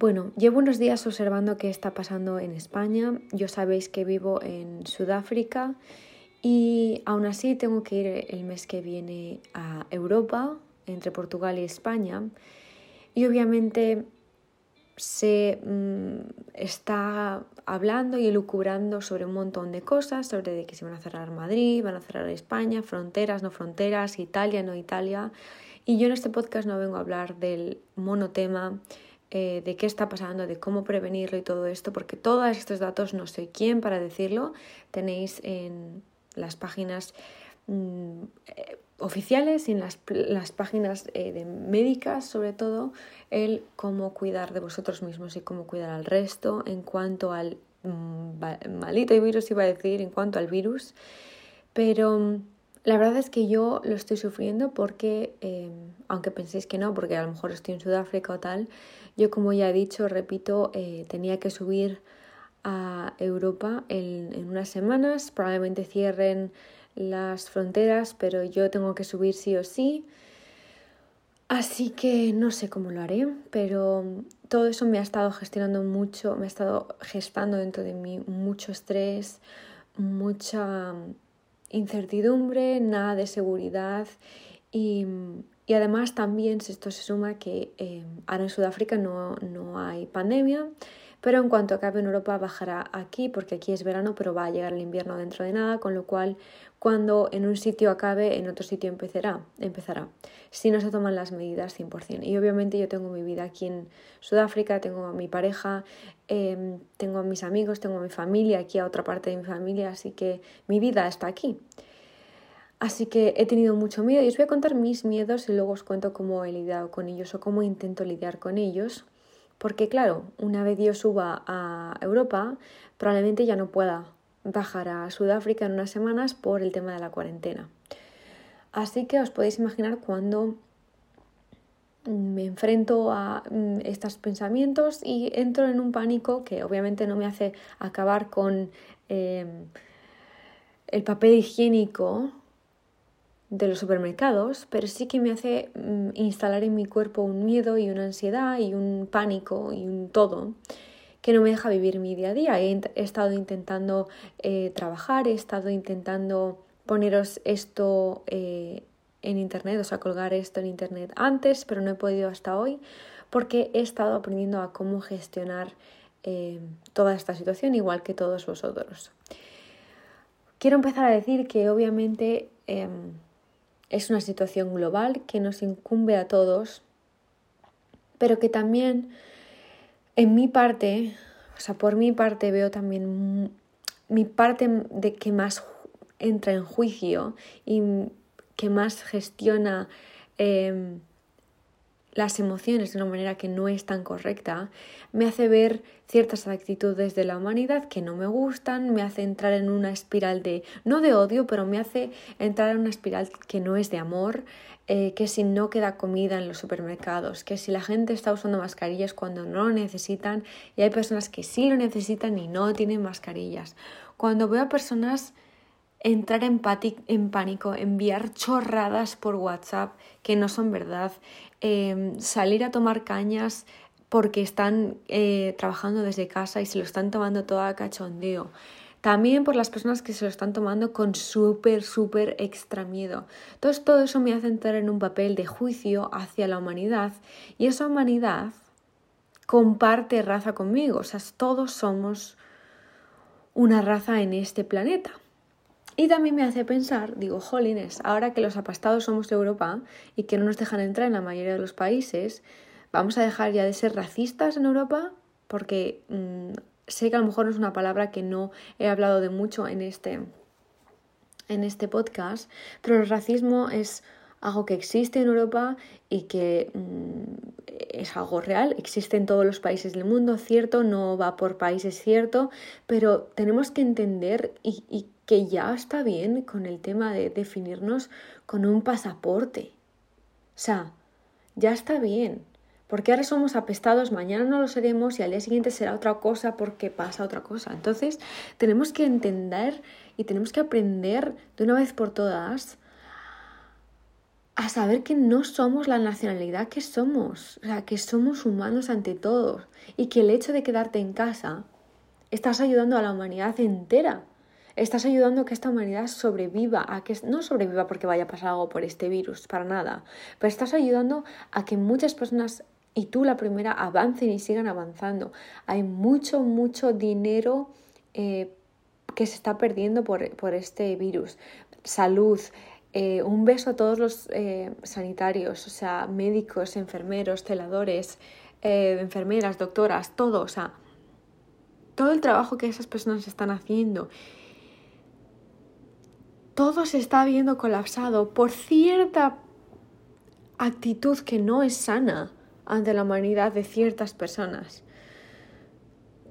Bueno, llevo unos días observando qué está pasando en España. Yo sabéis que vivo en Sudáfrica y aún así tengo que ir el mes que viene a Europa, entre Portugal y España. Y obviamente se mm, está hablando y elucubrando sobre un montón de cosas, sobre de que se van a cerrar Madrid, van a cerrar España, fronteras, no fronteras, Italia, no Italia. Y yo en este podcast no vengo a hablar del monotema eh, de qué está pasando, de cómo prevenirlo y todo esto, porque todos estos datos no soy quién para decirlo. Tenéis en las páginas mm, eh, oficiales y en las, las páginas eh, de médicas, sobre todo, el cómo cuidar de vosotros mismos y cómo cuidar al resto en cuanto al mm, malito virus, iba a decir, en cuanto al virus. Pero mm, la verdad es que yo lo estoy sufriendo porque, aunque penséis que no, porque a lo mejor estoy en Sudáfrica o tal, yo, como ya he dicho, repito, eh, tenía que subir a Europa en, unas semanas, probablemente cierren las fronteras, pero yo tengo que subir sí o sí. Así que no sé cómo lo haré, pero todo eso me ha estado gestionando mucho, me ha estado gestando dentro de mí mucho estrés, mucha incertidumbre, nada de seguridad y, y además también esto se suma que eh, ahora en Sudáfrica no, no hay pandemia, pero en cuanto acabe en Europa bajará aquí, porque aquí es verano, pero va a llegar el invierno dentro de nada, con lo cual cuando en un sitio acabe, en otro sitio empezará, empezará si no se toman las medidas 100%. Y obviamente yo tengo mi vida aquí en Sudáfrica, tengo a mi pareja, em, tengo a mis amigos, tengo a mi familia, aquí a otra parte de mi familia, así que mi vida está aquí. Así que he tenido mucho miedo y os voy a contar mis miedos y luego os cuento cómo he lidiado con ellos o cómo intento lidiar con ellos. Porque claro, una vez yo suba a Europa, probablemente ya no pueda bajar a Sudáfrica en unas semanas por el tema de la cuarentena. Así que os podéis imaginar cuando me enfrento a mm, estos pensamientos y entro en un pánico que obviamente no me hace acabar con em, el papel higiénico de los supermercados, pero sí que me hace mm, instalar en mi cuerpo un miedo y una ansiedad y un pánico y un todo que no me deja vivir mi día a día. He, estado intentando eh, trabajar, he estado intentando poneros esto eh, en internet, o sea, colgar esto en internet antes, pero no he podido hasta hoy porque he estado aprendiendo a cómo gestionar eh, toda esta situación igual que todos vosotros. Quiero empezar a decir que obviamente em, es una situación global que nos incumbe a todos, pero que también en mi parte, o sea, por mi parte veo también mi parte de que más entra en juicio y que más gestiona em, las emociones de una manera que no es tan correcta, me hace ver ciertas actitudes de la humanidad que no me gustan, me hace entrar en una espiral de, no de odio, pero me hace entrar en una espiral que no es de amor, eh, que si no queda comida en los supermercados, que si la gente está usando mascarillas cuando no lo necesitan y hay personas que sí lo necesitan y no tienen mascarillas. Cuando veo a personas entrar en, pánico, enviar chorradas por WhatsApp que no son verdad, Em, salir a tomar cañas porque están eh, trabajando desde casa y se lo están tomando todo a cachondeo. También por las personas que se lo están tomando con súper, súper extra miedo. Entonces todo eso me hace entrar en un papel de juicio hacia la humanidad y esa humanidad comparte raza conmigo. O sea, todos somos una raza en este planeta. Y también me hace pensar, digo, jolines, ahora que los apastados somos de Europa y que no nos dejan entrar en la mayoría de los países, ¿vamos a dejar ya de ser racistas en Europa? Porque mm, sé que a lo mejor es una palabra que no he hablado de mucho en este, en este podcast, pero el racismo es algo que existe en Europa y que mm, es algo real, existe en todos los países del mundo, cierto, no va por países, cierto, pero tenemos que entender y que ya está bien con el tema de definirnos con un pasaporte. O sea, ya está bien. Porque ahora somos apestados, mañana no lo seremos y al día siguiente será otra cosa porque pasa otra cosa. Entonces, tenemos que entender y tenemos que aprender de una vez por todas a saber que no somos la nacionalidad que somos, o sea, que somos humanos ante todos y que el hecho de quedarte en casa estás ayudando a la humanidad entera. Estás ayudando a que esta humanidad sobreviva, a que no sobreviva porque vaya a pasar algo por este virus, para nada, pero estás ayudando a que muchas personas y tú la primera avancen y sigan avanzando. Hay mucho, mucho dinero eh, que se está perdiendo por, por este virus. Salud, eh, un beso a todos los eh, sanitarios, o sea, médicos, enfermeros, celadores, enfermeras, doctoras, todo, o sea, todo el trabajo que esas personas están haciendo. Todo se está viendo colapsado por cierta actitud que no es sana ante la humanidad de ciertas personas.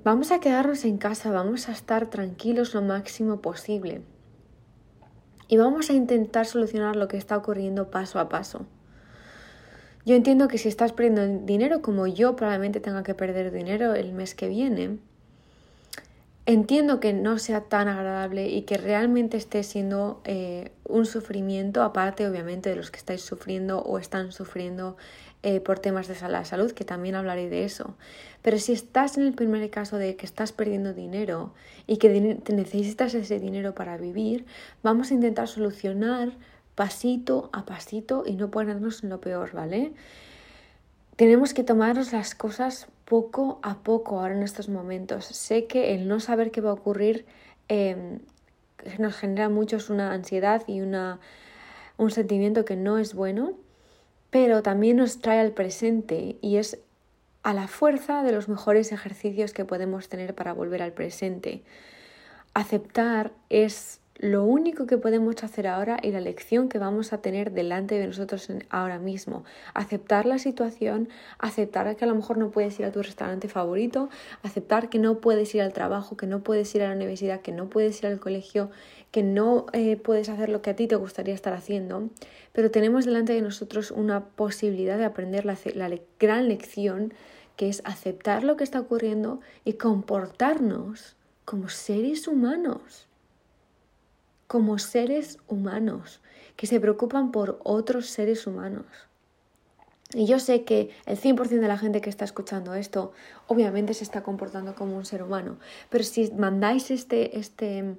Vamos a quedarnos en casa, vamos a estar tranquilos lo máximo posible y vamos a intentar solucionar lo que está ocurriendo paso a paso. Yo entiendo que si estás perdiendo dinero, como yo probablemente tenga que perder dinero el mes que viene, Entiendo que no sea tan agradable y que realmente esté siendo eh, un sufrimiento, aparte obviamente de los que estáis sufriendo o están sufriendo eh, por temas de la salud, que también hablaré de eso. Pero si estás en el primer caso de que estás perdiendo dinero y que necesitas ese dinero para vivir, vamos a intentar solucionar pasito a pasito y no ponernos en lo peor, ¿vale? Tenemos que tomarnos las cosas poco a poco ahora en estos momentos. Sé que el no saber qué va a ocurrir em, nos genera mucho una ansiedad y una, un sentimiento que no es bueno, pero también nos trae al presente y es a la fuerza de los mejores ejercicios que podemos tener para volver al presente. Aceptar es lo único que podemos hacer ahora y la lección que vamos a tener delante de nosotros ahora mismo. Aceptar la situación, aceptar que a lo mejor no puedes ir a tu restaurante favorito, aceptar que no puedes ir al trabajo, que no puedes ir a la universidad, que no puedes ir al colegio, que no eh, puedes hacer lo que a ti te gustaría estar haciendo, pero tenemos delante de nosotros una posibilidad de aprender la, la gran lección que es aceptar lo que está ocurriendo y comportarnos como seres humanos como seres humanos, que se preocupan por otros seres humanos. Y yo sé que el 100% de la gente que está escuchando esto obviamente se está comportando como un ser humano, pero si mandáis este, este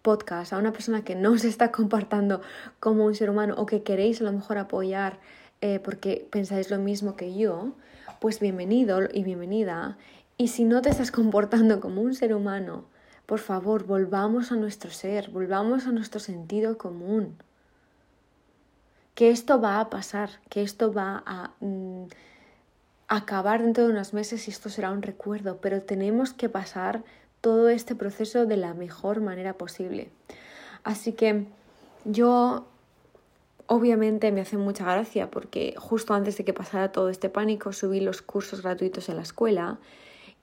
podcast a una persona que no se está comportando como un ser humano o que queréis a lo mejor apoyar eh, porque pensáis lo mismo que yo, pues bienvenido y bienvenida. Y si no te estás comportando como un ser humano, por favor, volvamos a nuestro ser, volvamos a nuestro sentido común. Que esto va a pasar, que esto va a mm, acabar dentro de unos meses y esto será un recuerdo, pero tenemos que pasar todo este proceso de la mejor manera posible. Así que yo obviamente me hace mucha gracia porque justo antes de que pasara todo este pánico subí los cursos gratuitos en la escuela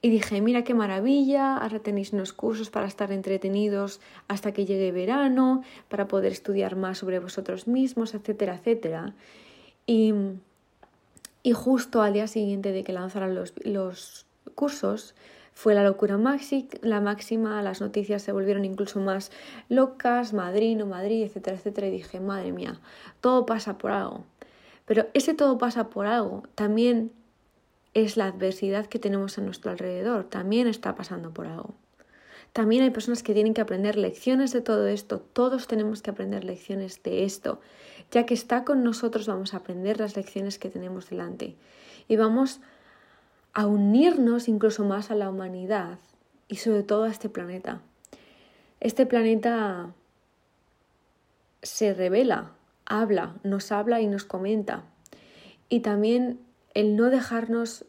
y dije, mira qué maravilla, ahora tenéis unos cursos para estar entretenidos hasta que llegue verano, para poder estudiar más sobre vosotros mismos, etcétera, etcétera. Y, y justo al día siguiente de que lanzaran los, los cursos, fue la locura la máxima, las noticias se volvieron incluso más locas, Madrid, no Madrid, etcétera, etcétera, y dije, madre mía, todo pasa por algo. Pero ese todo pasa por algo también es la adversidad que tenemos a nuestro alrededor. También está pasando por algo. También hay personas que tienen que aprender lecciones de todo esto. Todos tenemos que aprender lecciones de esto. Ya que está con nosotros vamos a aprender las lecciones que tenemos delante. Y vamos a unirnos incluso más a la humanidad y sobre todo a este planeta. Este planeta se revela, habla, nos habla y nos comenta. Y también el no dejarnos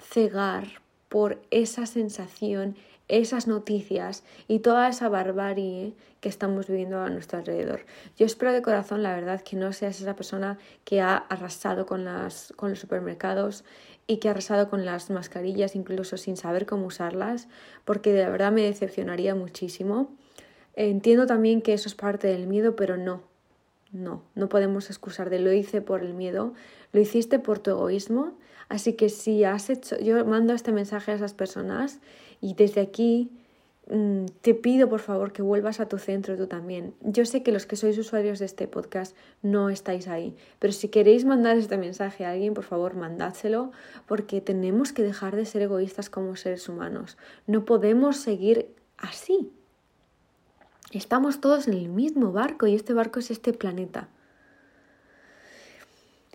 cegar por esa sensación, esas noticias y toda esa barbarie que estamos viviendo a nuestro alrededor. Yo espero de corazón, la verdad, que no seas esa persona que ha arrasado con, las, con los supermercados y que ha arrasado con las mascarillas incluso sin saber cómo usarlas, porque de verdad me decepcionaría muchísimo. Entiendo también que eso es parte del miedo, pero no, no, no podemos excusar de lo hice por el miedo, lo hiciste por tu egoísmo. Así que si has hecho, yo mando este mensaje a esas personas y desde aquí mm, te pido por favor que vuelvas a tu centro tú también. Yo sé que los que sois usuarios de este podcast no estáis ahí, pero si queréis mandar este mensaje a alguien, por favor, mandádselo, porque tenemos que dejar de ser egoístas como seres humanos. No podemos seguir así. Estamos todos en el mismo barco y este barco es este planeta.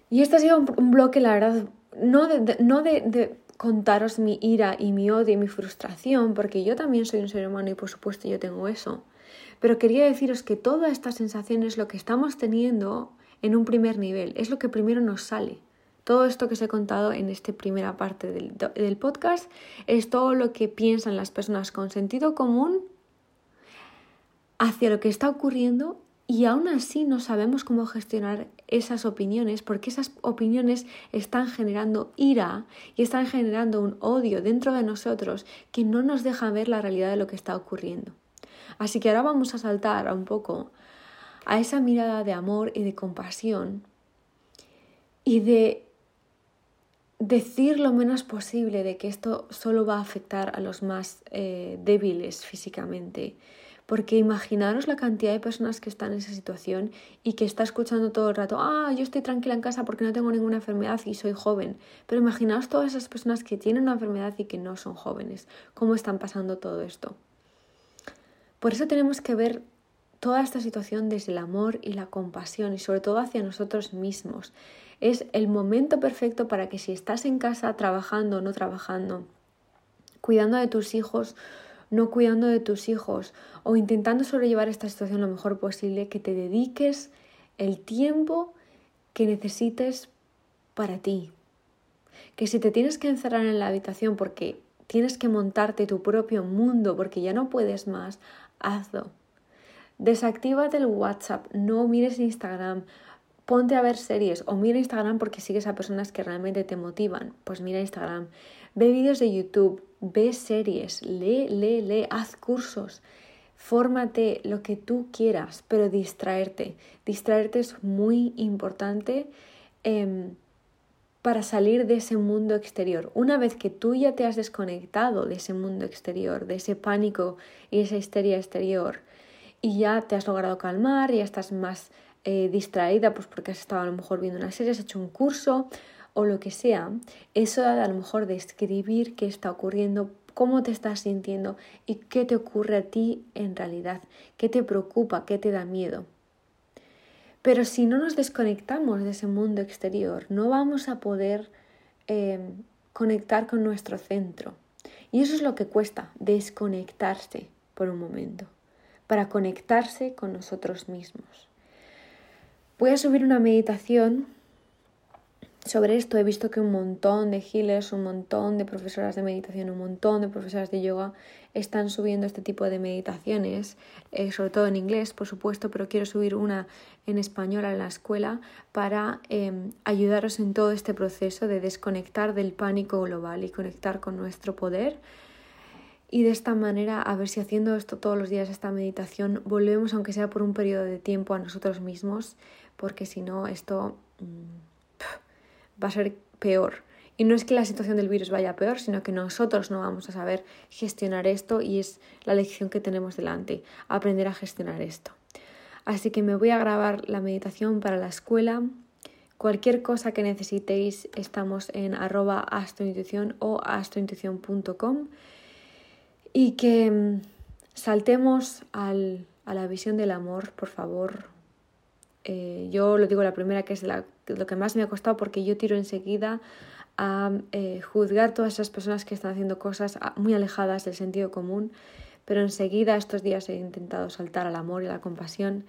Y este ha sido un, bloque, la verdad, no no de contaros mi ira y mi odio y mi frustración, porque yo también soy un ser humano y por supuesto yo tengo eso. Pero quería deciros que toda esta sensación es lo que estamos teniendo en un primer nivel, es lo que primero nos sale. Todo esto que os he contado en esta primera parte del, del podcast es todo lo que piensan las personas con sentido común hacia lo que está ocurriendo y aún así no sabemos cómo gestionar esas opiniones porque esas opiniones están generando ira y están generando un odio dentro de nosotros que no nos deja ver la realidad de lo que está ocurriendo. Así que ahora vamos a saltar un poco a esa mirada de amor y de compasión y de decir lo menos posible de que esto solo va a afectar a los más eh, débiles físicamente porque imaginaros la cantidad de personas que están en esa situación y que está escuchando todo el rato, ah, yo estoy tranquila en casa porque no tengo ninguna enfermedad y soy joven. Pero imaginaos todas esas personas que tienen una enfermedad y que no son jóvenes, cómo están pasando todo esto. Por eso tenemos que ver toda esta situación desde el amor y la compasión y sobre todo hacia nosotros mismos. Es el momento perfecto para que si estás en casa trabajando o no trabajando, cuidando de tus hijos no cuidando de tus hijos o intentando sobrellevar esta situación lo mejor posible, que te dediques el tiempo que necesites para ti. Que si te tienes que encerrar en la habitación porque tienes que montarte tu propio mundo porque ya no puedes más, hazlo. Desactívate el WhatsApp, no mires Instagram, ponte a ver series o mira Instagram porque sigues a personas que realmente te motivan, pues mira Instagram. Ve vídeos de YouTube, ve series, lee, lee, lee, haz cursos, fórmate lo que tú quieras, pero distraerte. Distraerte es muy importante em, para salir de ese mundo exterior. Una vez que tú ya te has desconectado de ese mundo exterior, de ese pánico y esa histeria exterior, y ya te has logrado calmar, ya estás más eh, distraída, pues porque has estado a lo mejor viendo una serie, has hecho un curso o lo que sea, eso da a lo mejor de escribir qué está ocurriendo, cómo te estás sintiendo y qué te ocurre a ti en realidad, qué te preocupa, qué te da miedo. Pero si no nos desconectamos de ese mundo exterior, no vamos a poder em, conectar con nuestro centro. Y eso es lo que cuesta, desconectarse por un momento, para conectarse con nosotros mismos. Voy a subir una meditación sobre esto he visto que un montón de healers, un montón de profesoras de meditación, un montón de profesoras de yoga están subiendo este tipo de meditaciones, eh, sobre todo en inglés, por supuesto, pero quiero subir una en español en la escuela para em, ayudaros en todo este proceso de desconectar del pánico global y conectar con nuestro poder. Y de esta manera, a ver si haciendo esto todos los días, esta meditación, volvemos, aunque sea por un periodo de tiempo, a nosotros mismos, porque si no, esto... Mm, va a ser peor. Y no es que la situación del virus vaya peor, sino que nosotros no vamos a saber gestionar esto y es la lección que tenemos delante, aprender a gestionar esto. Así que me voy a grabar la meditación para la escuela. Cualquier cosa que necesitéis, estamos en arroba o astrointuición.com y que mm, saltemos al, a la visión del amor, por favor. Eh, yo lo digo la primera que es lo que más me ha costado porque yo tiro enseguida a eh, juzgar todas esas personas que están haciendo cosas muy alejadas del sentido común, pero enseguida estos días he intentado saltar al amor y a la compasión,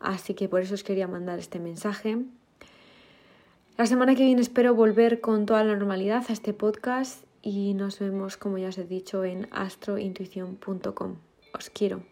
así que por eso os quería mandar este mensaje. La semana que viene espero volver con toda la normalidad a este podcast y nos vemos, como ya os he dicho, en astrointuición.com. Os quiero.